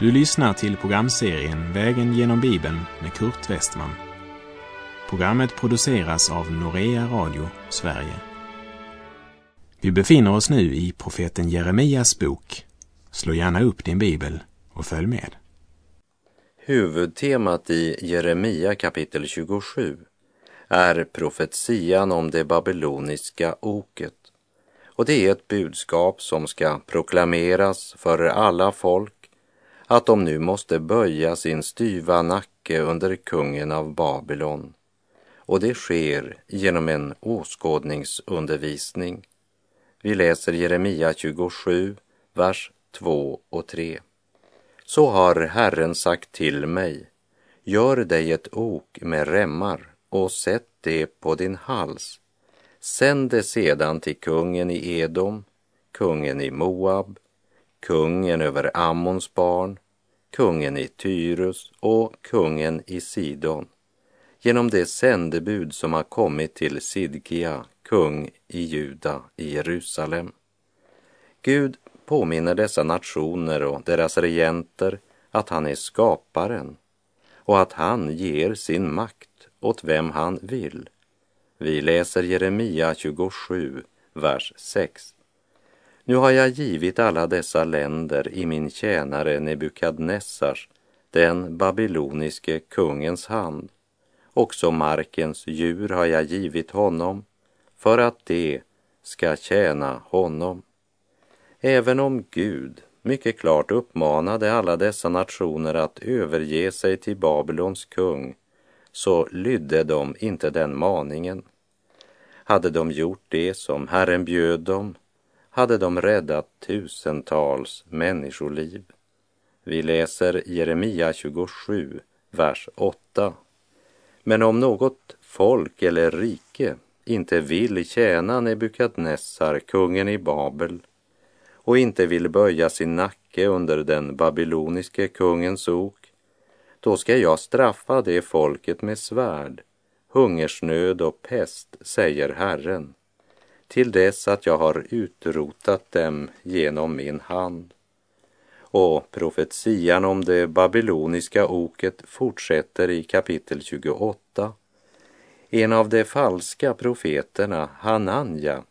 Du lyssnar till programserien Vägen genom Bibeln med Kurt Westman. Programmet produceras av Norea Radio Sverige. Vi befinner oss nu i profeten Jeremias bok. Slå gärna upp din bibel och följ med. Huvudtemat i Jeremia kapitel 27 är profetian om det babyloniska oket. Och det är ett budskap som ska proklameras för alla folk att de nu måste böja sin styva nacke under kungen av Babylon. Och det sker genom en åskådningsundervisning. Vi läser Jeremia 27, vers 2 och 3. Så har Herren sagt till mig, gör dig ett ok med remmar och sätt det på din hals. Sänd det sedan till kungen i Edom, kungen i Moab, kungen över Ammons barn, kungen i Tyrus och kungen i Sidon genom det sändebud som har kommit till Sidkia, kung i Juda i Jerusalem. Gud påminner dessa nationer och deras regenter att han är skaparen och att han ger sin makt åt vem han vill. Vi läser Jeremia 27, vers 6. Nu har jag givit alla dessa länder i min tjänare Nebukadnessars, den babyloniske kungens hand. Också markens djur har jag givit honom för att det ska tjäna honom. Även om Gud mycket klart uppmanade alla dessa nationer att överge sig till Babylons kung så lydde de inte den maningen. Hade de gjort det som Herren bjöd dem hade de räddat tusentals människoliv. Vi läser Jeremia 27, vers 8. Men om något folk eller rike inte vill tjäna Nebukadnessar, kungen i Babel, och inte vill böja sin nacke under den babyloniske kungens ok, då ska jag straffa det folket med svärd, hungersnöd och pest, säger Herren till dess att jag har utrotat dem genom min hand. Och profetian om det babyloniska oket fortsätter i kapitel 28. En av de falska profeterna, Hananja,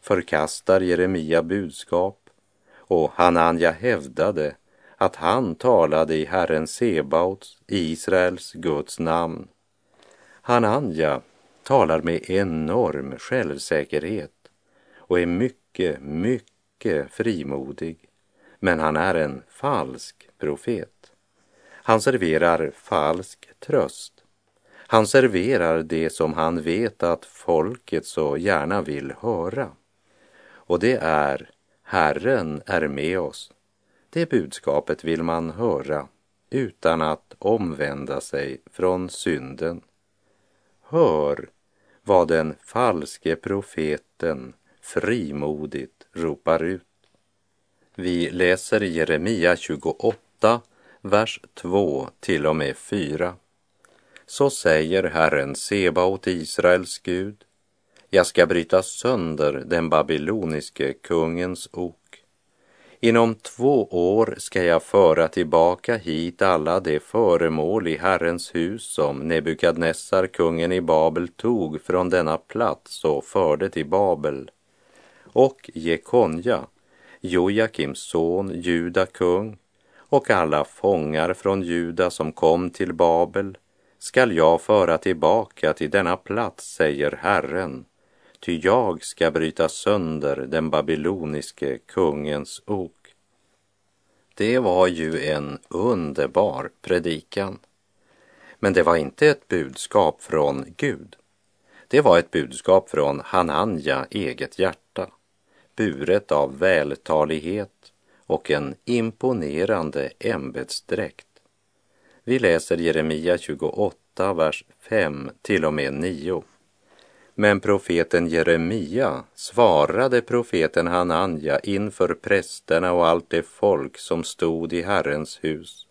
förkastar Jeremia budskap och Hananja hävdade att han talade i Herren Sebaots, Israels Guds namn. Hananja talar med enorm självsäkerhet och är mycket, mycket frimodig. Men han är en falsk profet. Han serverar falsk tröst. Han serverar det som han vet att folket så gärna vill höra. Och det är Herren är med oss. Det budskapet vill man höra utan att omvända sig från synden. Hör vad den falske profeten frimodigt ropar ut. Vi läser Jeremia 28, vers 2 till och med 4. Så säger Herren Sebaot, Israels Gud, jag ska bryta sönder den babyloniske kungens ok. Inom två år ska jag föra tillbaka hit alla de föremål i Herrens hus som Nebukadnessar, kungen i Babel, tog från denna plats och förde till Babel. Och Jekonja, Jojakims son, Juda kung, och alla fångar från Juda som kom till Babel skall jag föra tillbaka till denna plats, säger Herren, ty jag ska bryta sönder den babyloniske kungens ok. Det var ju en underbar predikan. Men det var inte ett budskap från Gud. Det var ett budskap från Hananja eget hjärta buret av vältalighet och en imponerande ämbetsdräkt. Vi läser Jeremia 28, vers 5 till och med 9. Men profeten Jeremia svarade profeten Hananja inför prästerna och allt det folk som stod i Herrens hus.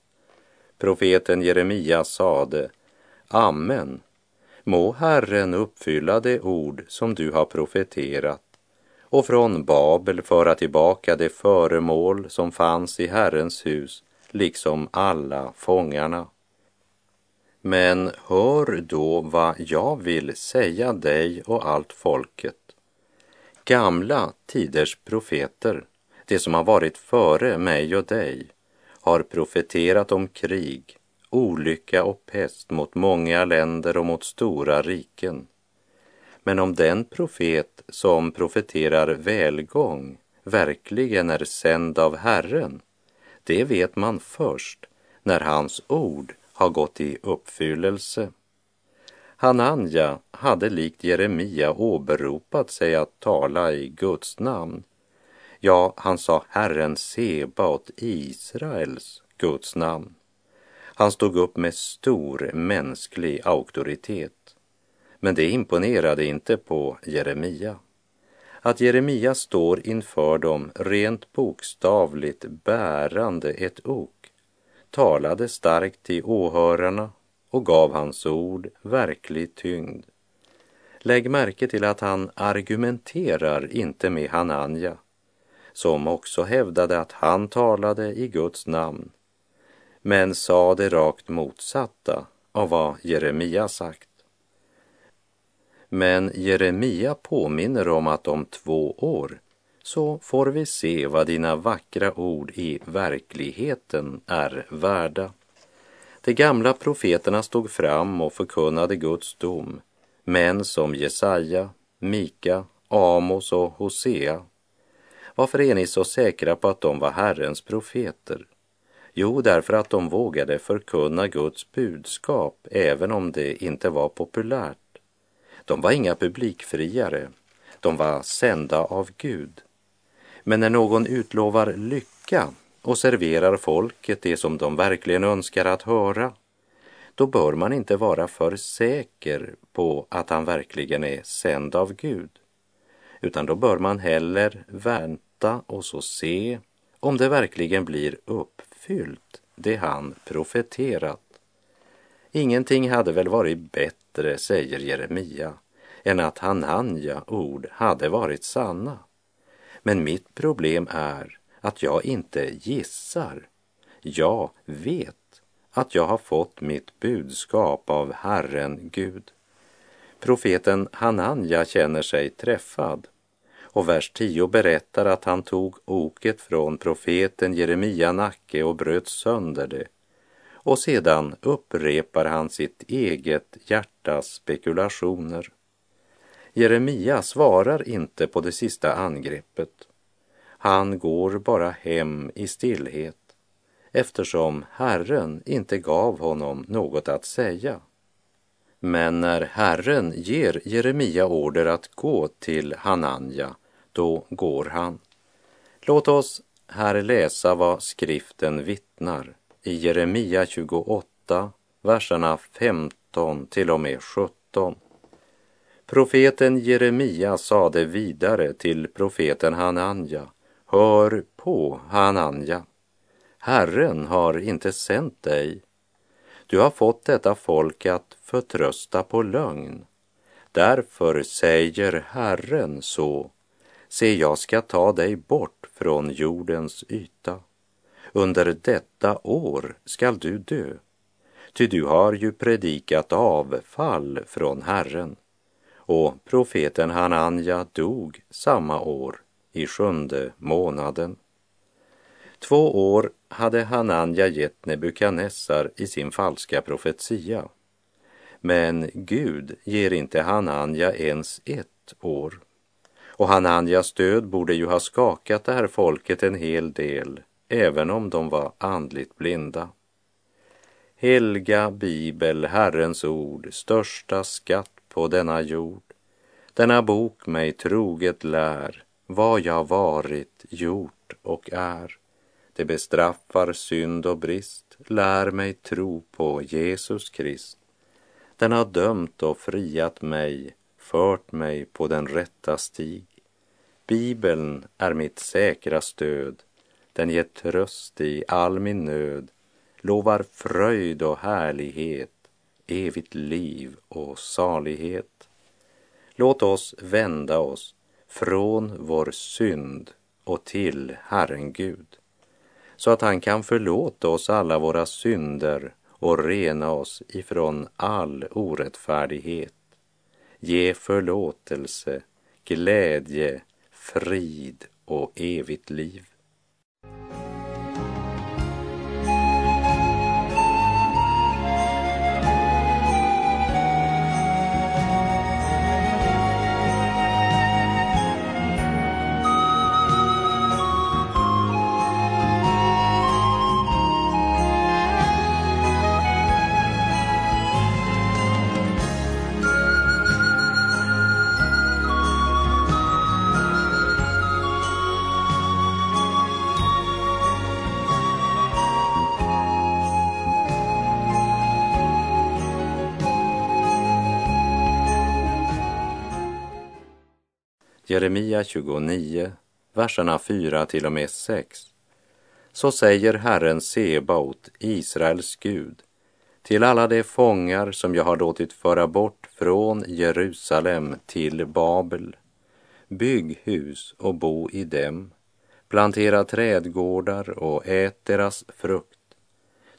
Profeten Jeremia sade, Amen, må Herren uppfylla det ord som du har profeterat och från Babel föra tillbaka det föremål som fanns i Herrens hus, liksom alla fångarna. Men hör då vad jag vill säga dig och allt folket. Gamla tiders profeter, det som har varit före mig och dig, har profeterat om krig, olycka och pest mot många länder och mot stora riken. Men om den profet som profeterar välgång verkligen är sänd av Herren, det vet man först när hans ord har gått i uppfyllelse. Hananja hade likt Jeremia åberopat sig att tala i Guds namn. Ja, han sa Herren Sebaot, Israels Guds namn. Han stod upp med stor mänsklig auktoritet. Men det imponerade inte på Jeremia. Att Jeremia står inför dem rent bokstavligt bärande ett ok talade starkt till åhörarna och gav hans ord verklig tyngd. Lägg märke till att han argumenterar inte med Hananja, som också hävdade att han talade i Guds namn, men sa det rakt motsatta av vad Jeremia sagt. Men Jeremia påminner om att om två år så får vi se vad dina vackra ord i verkligheten är värda. De gamla profeterna stod fram och förkunnade Guds dom, män som Jesaja, Mika, Amos och Hosea. Varför är ni så säkra på att de var Herrens profeter? Jo, därför att de vågade förkunna Guds budskap även om det inte var populärt. De var inga publikfriare, de var sända av Gud. Men när någon utlovar lycka och serverar folket det som de verkligen önskar att höra, då bör man inte vara för säker på att han verkligen är sänd av Gud, utan då bör man heller vänta och så se om det verkligen blir uppfyllt, det han profeterat. Ingenting hade väl varit bättre, säger Jeremia, än att Hananja ord hade varit sanna. Men mitt problem är att jag inte gissar. Jag vet att jag har fått mitt budskap av Herren Gud. Profeten Hananja känner sig träffad och vers 10 berättar att han tog oket från profeten Jeremia nacke och bröt sönder det. Och sedan upprepar han sitt eget hjärtas spekulationer. Jeremia svarar inte på det sista angreppet. Han går bara hem i stillhet eftersom Herren inte gav honom något att säga. Men när Herren ger Jeremia order att gå till Hananja, då går han. Låt oss här läsa vad skriften vittnar i Jeremia 28, verserna 15 till och med 17. Profeten Jeremia sade vidare till profeten Hananja, hör på Hananja, Herren har inte sänt dig. Du har fått detta folk att förtrösta på lögn. Därför säger Herren så, se jag ska ta dig bort från jordens yta. Under detta år skall du dö, ty du har ju predikat avfall från Herren och profeten Hananja dog samma år i sjunde månaden. Två år hade Hananja gett Nebukadnessar i sin falska profetia. Men Gud ger inte Hananja ens ett år. Och Hananjas död borde ju ha skakat det här folket en hel del, även om de var andligt blinda. Helga bibel, Herrens ord, största skatt på denna jord. Denna bok mig troget lär vad jag varit, gjort och är. Det bestraffar synd och brist, lär mig tro på Jesus Krist. Den har dömt och friat mig, fört mig på den rätta stig. Bibeln är mitt säkra stöd, den ger tröst i all min nöd, lovar fröjd och härlighet, evigt liv och salighet. Låt oss vända oss från vår synd och till Herren Gud så att han kan förlåta oss alla våra synder och rena oss ifrån all orättfärdighet. Ge förlåtelse, glädje, frid och evigt liv. Jeremia 29, verserna 4 till och med 6. Så säger Herren Sebaot, Israels Gud, till alla de fångar som jag har låtit föra bort från Jerusalem till Babel. Bygg hus och bo i dem, plantera trädgårdar och ät deras frukt.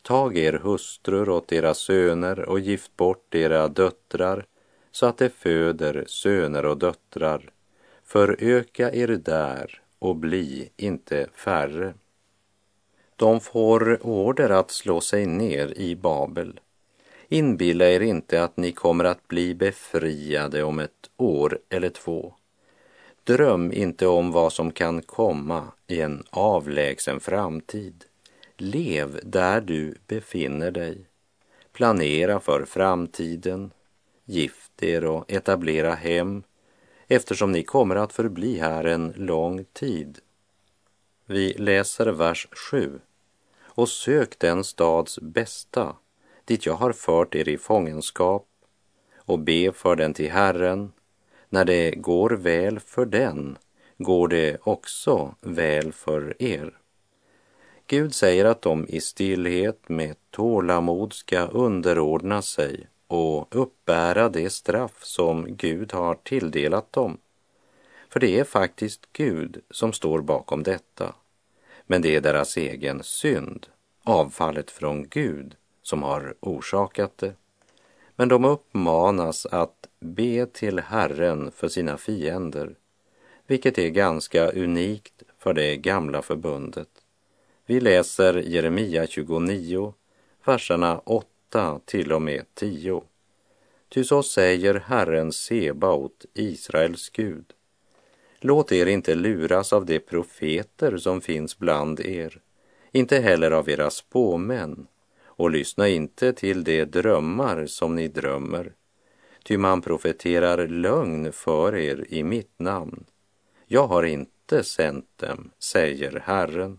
Tag er hustrur åt deras söner och gift bort era döttrar så att de föder söner och döttrar föröka er där och bli inte färre. De får order att slå sig ner i Babel. Inbilla er inte att ni kommer att bli befriade om ett år eller två. Dröm inte om vad som kan komma i en avlägsen framtid. Lev där du befinner dig. Planera för framtiden. Gift er och etablera hem eftersom ni kommer att förbli här en lång tid. Vi läser vers 7. Och sök den stads bästa, dit jag har fört er i fångenskap, och be för den till Herren. När det går väl för den, går det också väl för er. Gud säger att de i stillhet med tålamod ska underordna sig och uppbära det straff som Gud har tilldelat dem. För det är faktiskt Gud som står bakom detta. Men det är deras egen synd, avfallet från Gud, som har orsakat det. Men de uppmanas att be till Herren för sina fiender, vilket är ganska unikt för det gamla förbundet. Vi läser Jeremia 29, verserna 8 8 till och med 10. Ty så säger Herren Sebaot, Israels Gud. Låt er inte luras av de profeter som finns bland er, inte heller av era spåmän, och lyssna inte till de drömmar som ni drömmer, ty man profeterar lögn för er i mitt namn. Jag har inte sänt dem, säger Herren.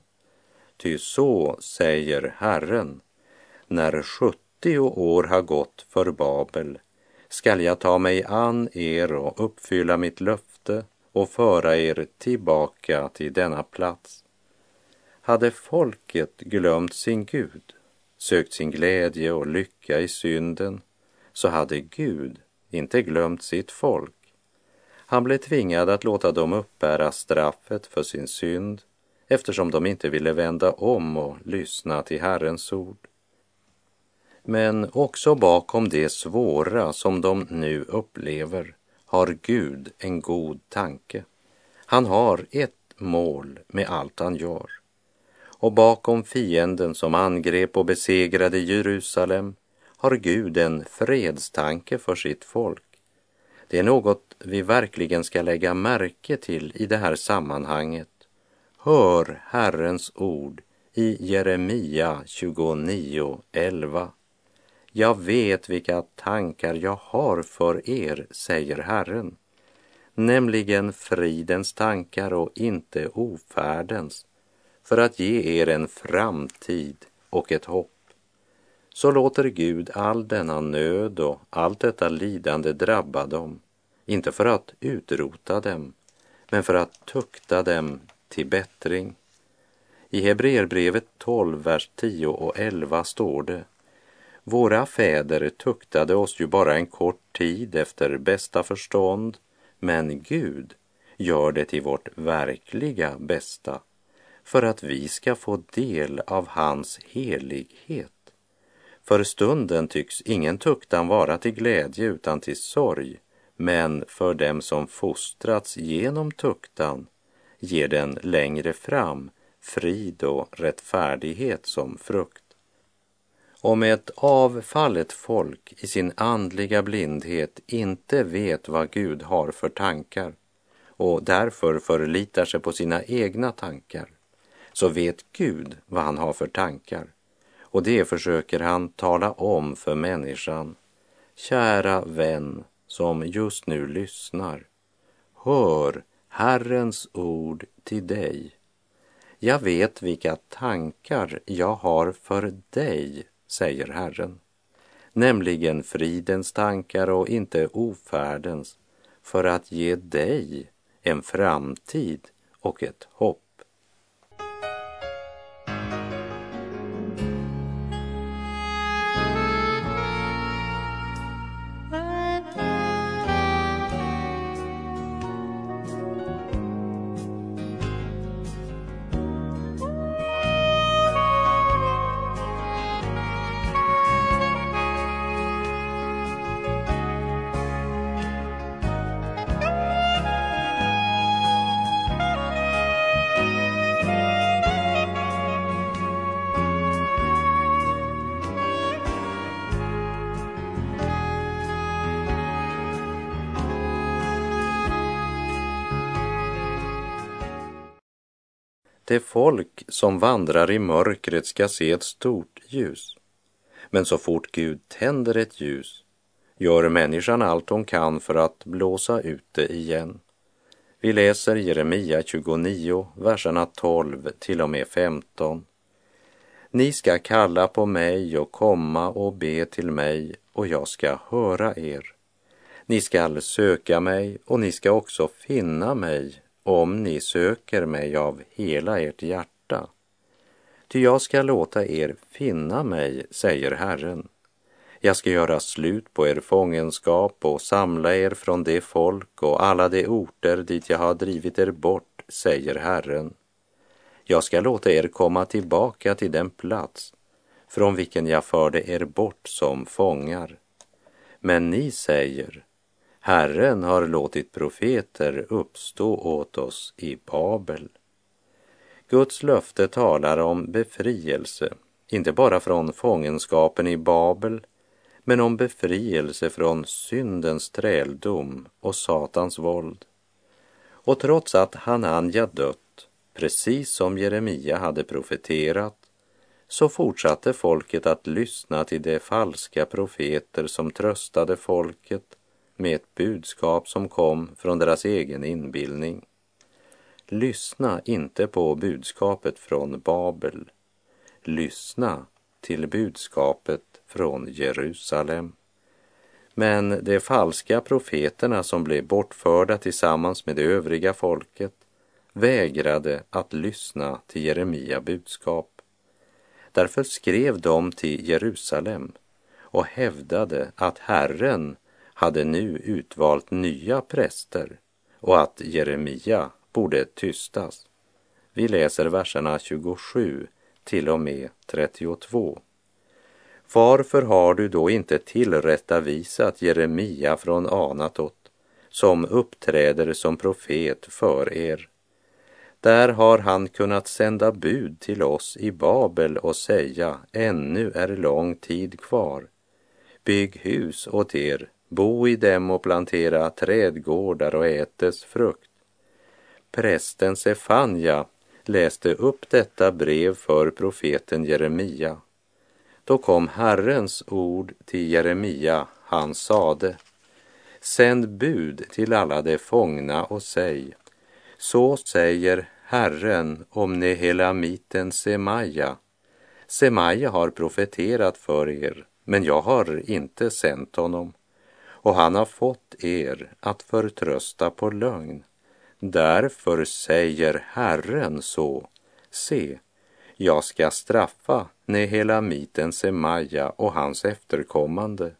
Ty så säger Herren, när sjutton 70 år har gått för Babel skall jag ta mig an er och uppfylla mitt löfte och föra er tillbaka till denna plats. Hade folket glömt sin Gud, sökt sin glädje och lycka i synden, så hade Gud inte glömt sitt folk. Han blev tvingad att låta dem uppbära straffet för sin synd eftersom de inte ville vända om och lyssna till Herrens ord. Men också bakom det svåra som de nu upplever har Gud en god tanke. Han har ett mål med allt han gör. Och bakom fienden som angrep och besegrade Jerusalem har Gud en fredstanke för sitt folk. Det är något vi verkligen ska lägga märke till i det här sammanhanget. Hör Herrens ord i Jeremia 29.11. Jag vet vilka tankar jag har för er, säger Herren, nämligen fridens tankar och inte ofärdens, för att ge er en framtid och ett hopp. Så låter Gud all denna nöd och allt detta lidande drabba dem, inte för att utrota dem, men för att tukta dem till bättring. I Hebreerbrevet 12, vers 10 och 11 står det våra fäder tuktade oss ju bara en kort tid efter bästa förstånd, men Gud gör det till vårt verkliga bästa för att vi ska få del av hans helighet. För stunden tycks ingen tuktan vara till glädje utan till sorg, men för dem som fostrats genom tuktan ger den längre fram frid och rättfärdighet som frukt. Om ett avfallet folk i sin andliga blindhet inte vet vad Gud har för tankar och därför förlitar sig på sina egna tankar, så vet Gud vad han har för tankar. Och det försöker han tala om för människan. Kära vän som just nu lyssnar. Hör Herrens ord till dig. Jag vet vilka tankar jag har för dig, säger Herren, nämligen fridens tankar och inte ofärdens, för att ge dig en framtid och ett hopp. Det folk som vandrar i mörkret ska se ett stort ljus. Men så fort Gud tänder ett ljus gör människan allt hon kan för att blåsa ut det igen. Vi läser Jeremia 29, verserna 12 till och med 15. Ni ska kalla på mig och komma och be till mig och jag ska höra er. Ni skall söka mig och ni ska också finna mig om ni söker mig av hela ert hjärta. Ty jag ska låta er finna mig, säger Herren. Jag ska göra slut på er fångenskap och samla er från det folk och alla de orter dit jag har drivit er bort, säger Herren. Jag ska låta er komma tillbaka till den plats från vilken jag förde er bort som fångar. Men ni säger, Herren har låtit profeter uppstå åt oss i Babel. Guds löfte talar om befrielse, inte bara från fångenskapen i Babel, men om befrielse från syndens träldom och Satans våld. Och trots att Hananja dött, precis som Jeremia hade profeterat, så fortsatte folket att lyssna till de falska profeter som tröstade folket med ett budskap som kom från deras egen inbildning. Lyssna inte på budskapet från Babel. Lyssna till budskapet från Jerusalem. Men de falska profeterna som blev bortförda tillsammans med det övriga folket vägrade att lyssna till Jeremia budskap. Därför skrev de till Jerusalem och hävdade att Herren hade nu utvalt nya präster och att Jeremia borde tystas. Vi läser verserna 27 till och med 32. Varför har du då inte tillrättavisat Jeremia från Anatot som uppträder som profet för er? Där har han kunnat sända bud till oss i Babel och säga, ännu är lång tid kvar. Bygg hus åt er bo i dem och plantera trädgårdar och ätes frukt. Prästen Sefanja läste upp detta brev för profeten Jeremia. Då kom Herrens ord till Jeremia, han sade, sänd bud till alla de fångna och säg, så säger Herren om Nehelamiten Semaja. Semaja har profeterat för er, men jag har inte sänt honom och han har fått er att förtrösta på lögn. Därför säger Herren så, se, jag ska straffa Nehelamiten Semaja och hans efterkommande.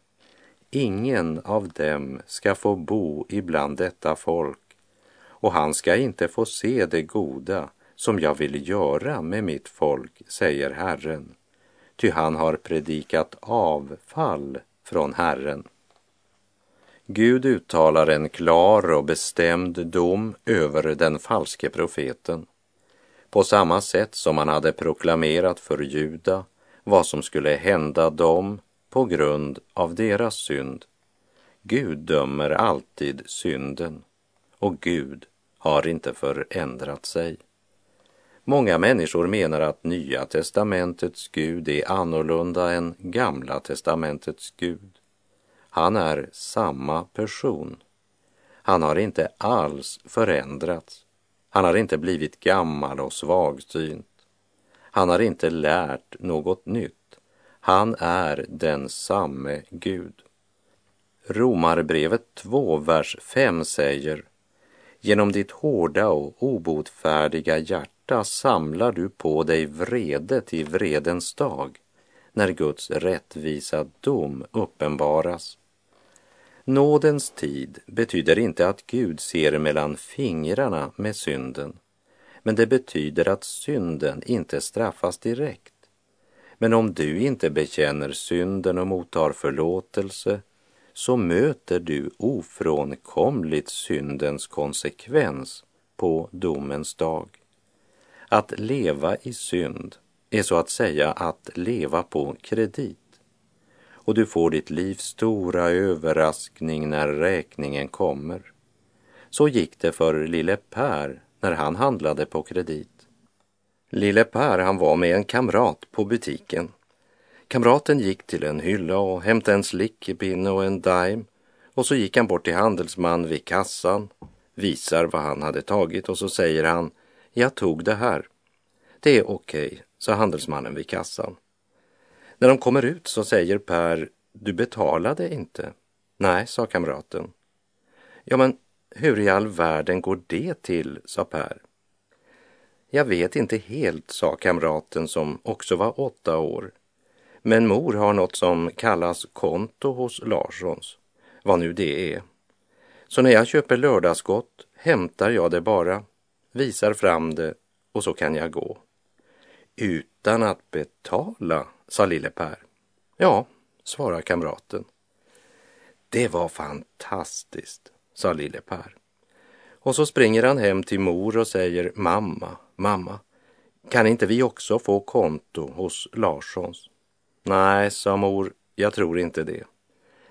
Ingen av dem ska få bo ibland detta folk och han ska inte få se det goda som jag vill göra med mitt folk, säger Herren, ty han har predikat avfall från Herren. Gud uttalar en klar och bestämd dom över den falske profeten. På samma sätt som han hade proklamerat för Juda vad som skulle hända dem på grund av deras synd. Gud dömer alltid synden och Gud har inte förändrat sig. Många människor menar att Nya testamentets Gud är annorlunda än Gamla testamentets Gud. Han är samma person. Han har inte alls förändrats. Han har inte blivit gammal och svagsynt. Han har inte lärt något nytt. Han är den samme Gud. Romarbrevet 2, vers 5 säger Genom ditt hårda och obotfärdiga hjärta samlar du på dig vrede till vredens dag när Guds rättvisa dom uppenbaras. Nådens tid betyder inte att Gud ser mellan fingrarna med synden, men det betyder att synden inte straffas direkt. Men om du inte bekänner synden och mottar förlåtelse så möter du ofrånkomligt syndens konsekvens på domens dag. Att leva i synd är så att säga att leva på kredit och du får ditt livs stora överraskning när räkningen kommer. Så gick det för lille Per när han handlade på kredit. Lille Per han var med en kamrat på butiken. Kamraten gick till en hylla och hämtade en slickepinne och en dime och så gick han bort till handelsman vid kassan, visar vad han hade tagit och så säger han, jag tog det här. Det är okej, okay, sa handelsmannen vid kassan. När de kommer ut så säger Per, du betalade inte. Nej, sa kamraten. Ja, men hur i all världen går det till, sa Per. Jag vet inte helt, sa kamraten som också var åtta år. Men mor har något som kallas konto hos Larssons, vad nu det är. Så när jag köper lördagsgott hämtar jag det bara, visar fram det och så kan jag gå. Utan att betala, sa lille Per. Ja, svarar kamraten. Det var fantastiskt, sa lille Per. Och så springer han hem till mor och säger mamma, mamma, kan inte vi också få konto hos Larssons? Nej, sa mor, jag tror inte det.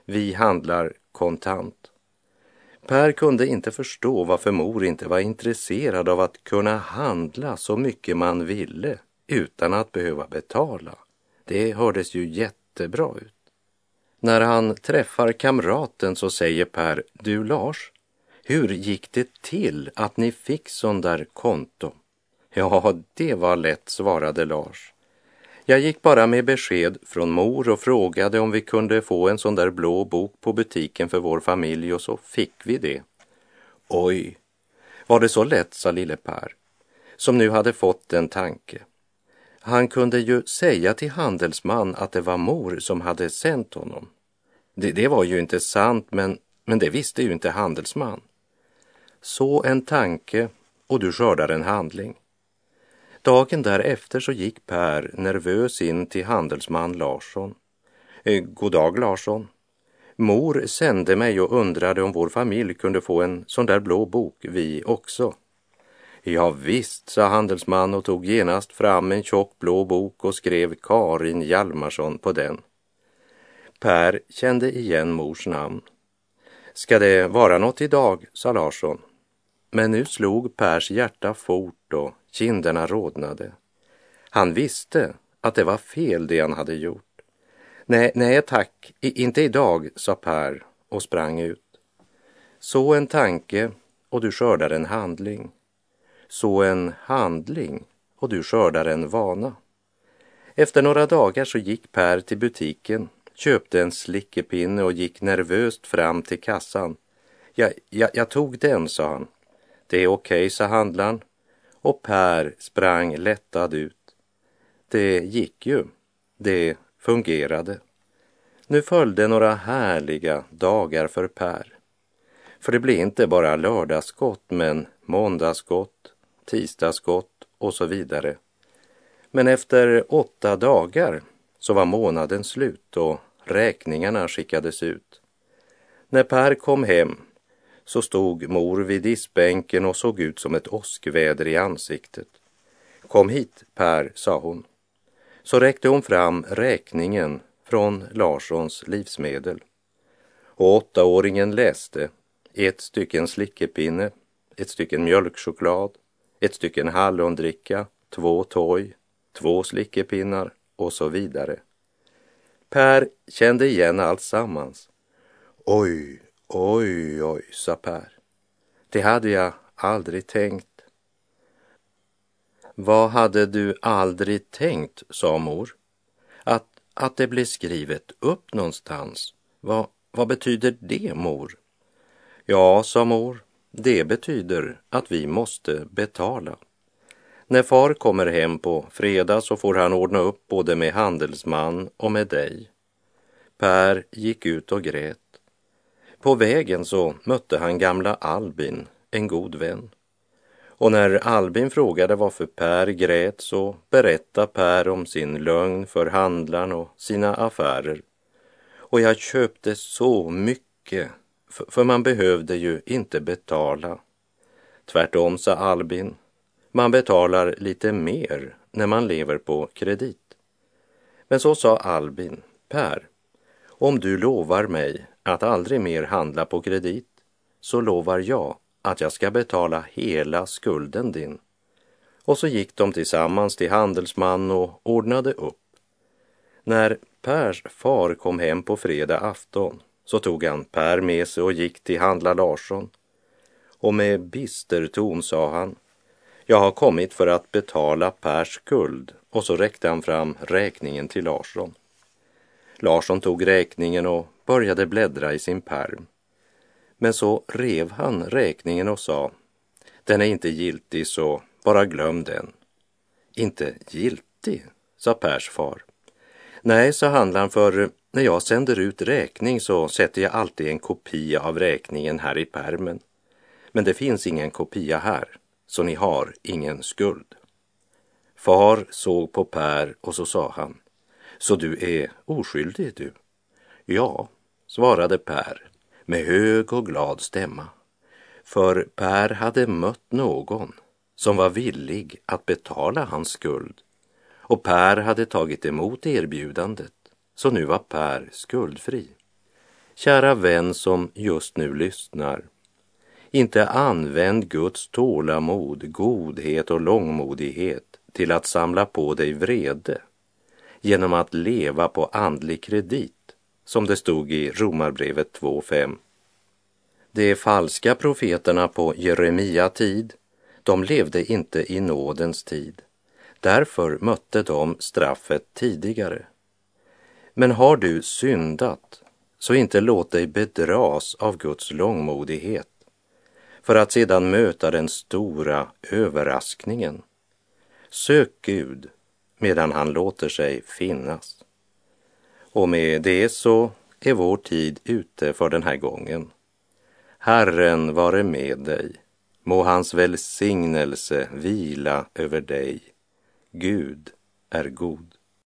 Vi handlar kontant. Per kunde inte förstå varför mor inte var intresserad av att kunna handla så mycket man ville utan att behöva betala. Det hördes ju jättebra ut. När han träffar kamraten så säger Per, du Lars, hur gick det till att ni fick sån där konto? Ja, det var lätt, svarade Lars. Jag gick bara med besked från mor och frågade om vi kunde få en sån där blå bok på butiken för vår familj och så fick vi det. Oj, var det så lätt, sa lille Per, som nu hade fått en tanke. Han kunde ju säga till handelsman att det var mor som hade sänt honom. Det, det var ju inte sant, men, men det visste ju inte handelsman. Så en tanke och du skördar en handling. Dagen därefter så gick Per nervös in till handelsman Larsson. Eh, god dag Larsson. Mor sände mig och undrade om vår familj kunde få en sån där blå bok, vi också. Ja, visst, sa handelsman och tog genast fram en tjock blå bok och skrev Karin Hjalmarsson på den. Per kände igen mors namn. Ska det vara något idag, sa Larsson. Men nu slog Pers hjärta fort och kinderna rodnade. Han visste att det var fel det han hade gjort. Nej, nej tack, I, inte idag, sa Per och sprang ut. Så en tanke och du skördar en handling. Så en handling och du skördar en vana. Efter några dagar så gick Per till butiken köpte en slickepinne och gick nervöst fram till kassan. Ja, ja, jag tog den, sa han. Det är okej, okay, sa handlaren. Och Per sprang lättad ut. Det gick ju. Det fungerade. Nu följde några härliga dagar för Per. För det blev inte bara lördagsgott, men måndagsgott, tisdagsgott och så vidare. Men efter åtta dagar så var månaden slut och räkningarna skickades ut. När Per kom hem så stod mor vid diskbänken och såg ut som ett åskväder i ansiktet. Kom hit, Per, sa hon. Så räckte hon fram räkningen från Larssons livsmedel. Och åttaåringen läste ett stycken slickepinne, ett stycken mjölkchoklad, ett stycken hallondricka, två toj, två slickepinnar och så vidare. Per kände igen allt sammans. Oj, oj, oj, sa Per. Det hade jag aldrig tänkt. Vad hade du aldrig tänkt, sa mor. Att, att det blev skrivet upp någonstans. Vad, vad betyder det, mor? Ja, sa mor, det betyder att vi måste betala. När far kommer hem på fredag så får han ordna upp både med handelsman och med dig. Per gick ut och grät. På vägen så mötte han gamla Albin, en god vän. Och när Albin frågade varför Per grät så berättade Per om sin lögn för handlaren och sina affärer. Och jag köpte så mycket, för man behövde ju inte betala. Tvärtom, sa Albin, man betalar lite mer när man lever på kredit. Men så sa Albin, Per, om du lovar mig att aldrig mer handla på kredit så lovar jag att jag ska betala hela skulden din. Och så gick de tillsammans till handelsman och ordnade upp. När Pers far kom hem på fredag afton så tog han Per med sig och gick till handlar Larsson. Och med bister ton sa han, jag har kommit för att betala Pers skuld och så räckte han fram räkningen till Larsson. Larsson tog räkningen och började bläddra i sin perm. Men så rev han räkningen och sa, den är inte giltig så bara glöm den. Inte giltig, sa Pers far. Nej, sa handlaren, för när jag sänder ut räkning så sätter jag alltid en kopia av räkningen här i permen. Men det finns ingen kopia här, så ni har ingen skuld. Far såg på Per och så sa han, så du är oskyldig du? Ja, svarade Per med hög och glad stämma. För Per hade mött någon som var villig att betala hans skuld och Per hade tagit emot erbjudandet, så nu var Per skuldfri. Kära vän som just nu lyssnar, inte använd Guds tålamod, godhet och långmodighet till att samla på dig vrede genom att leva på andlig kredit som det stod i Romarbrevet 2.5. De falska profeterna på Jeremia tid, de levde inte i nådens tid. Därför mötte de straffet tidigare. Men har du syndat, så inte låt dig bedras av Guds långmodighet för att sedan möta den stora överraskningen. Sök Gud medan han låter sig finnas. Och med det så är vår tid ute för den här gången. Herren vare med dig. Må hans välsignelse vila över dig. Gud är god.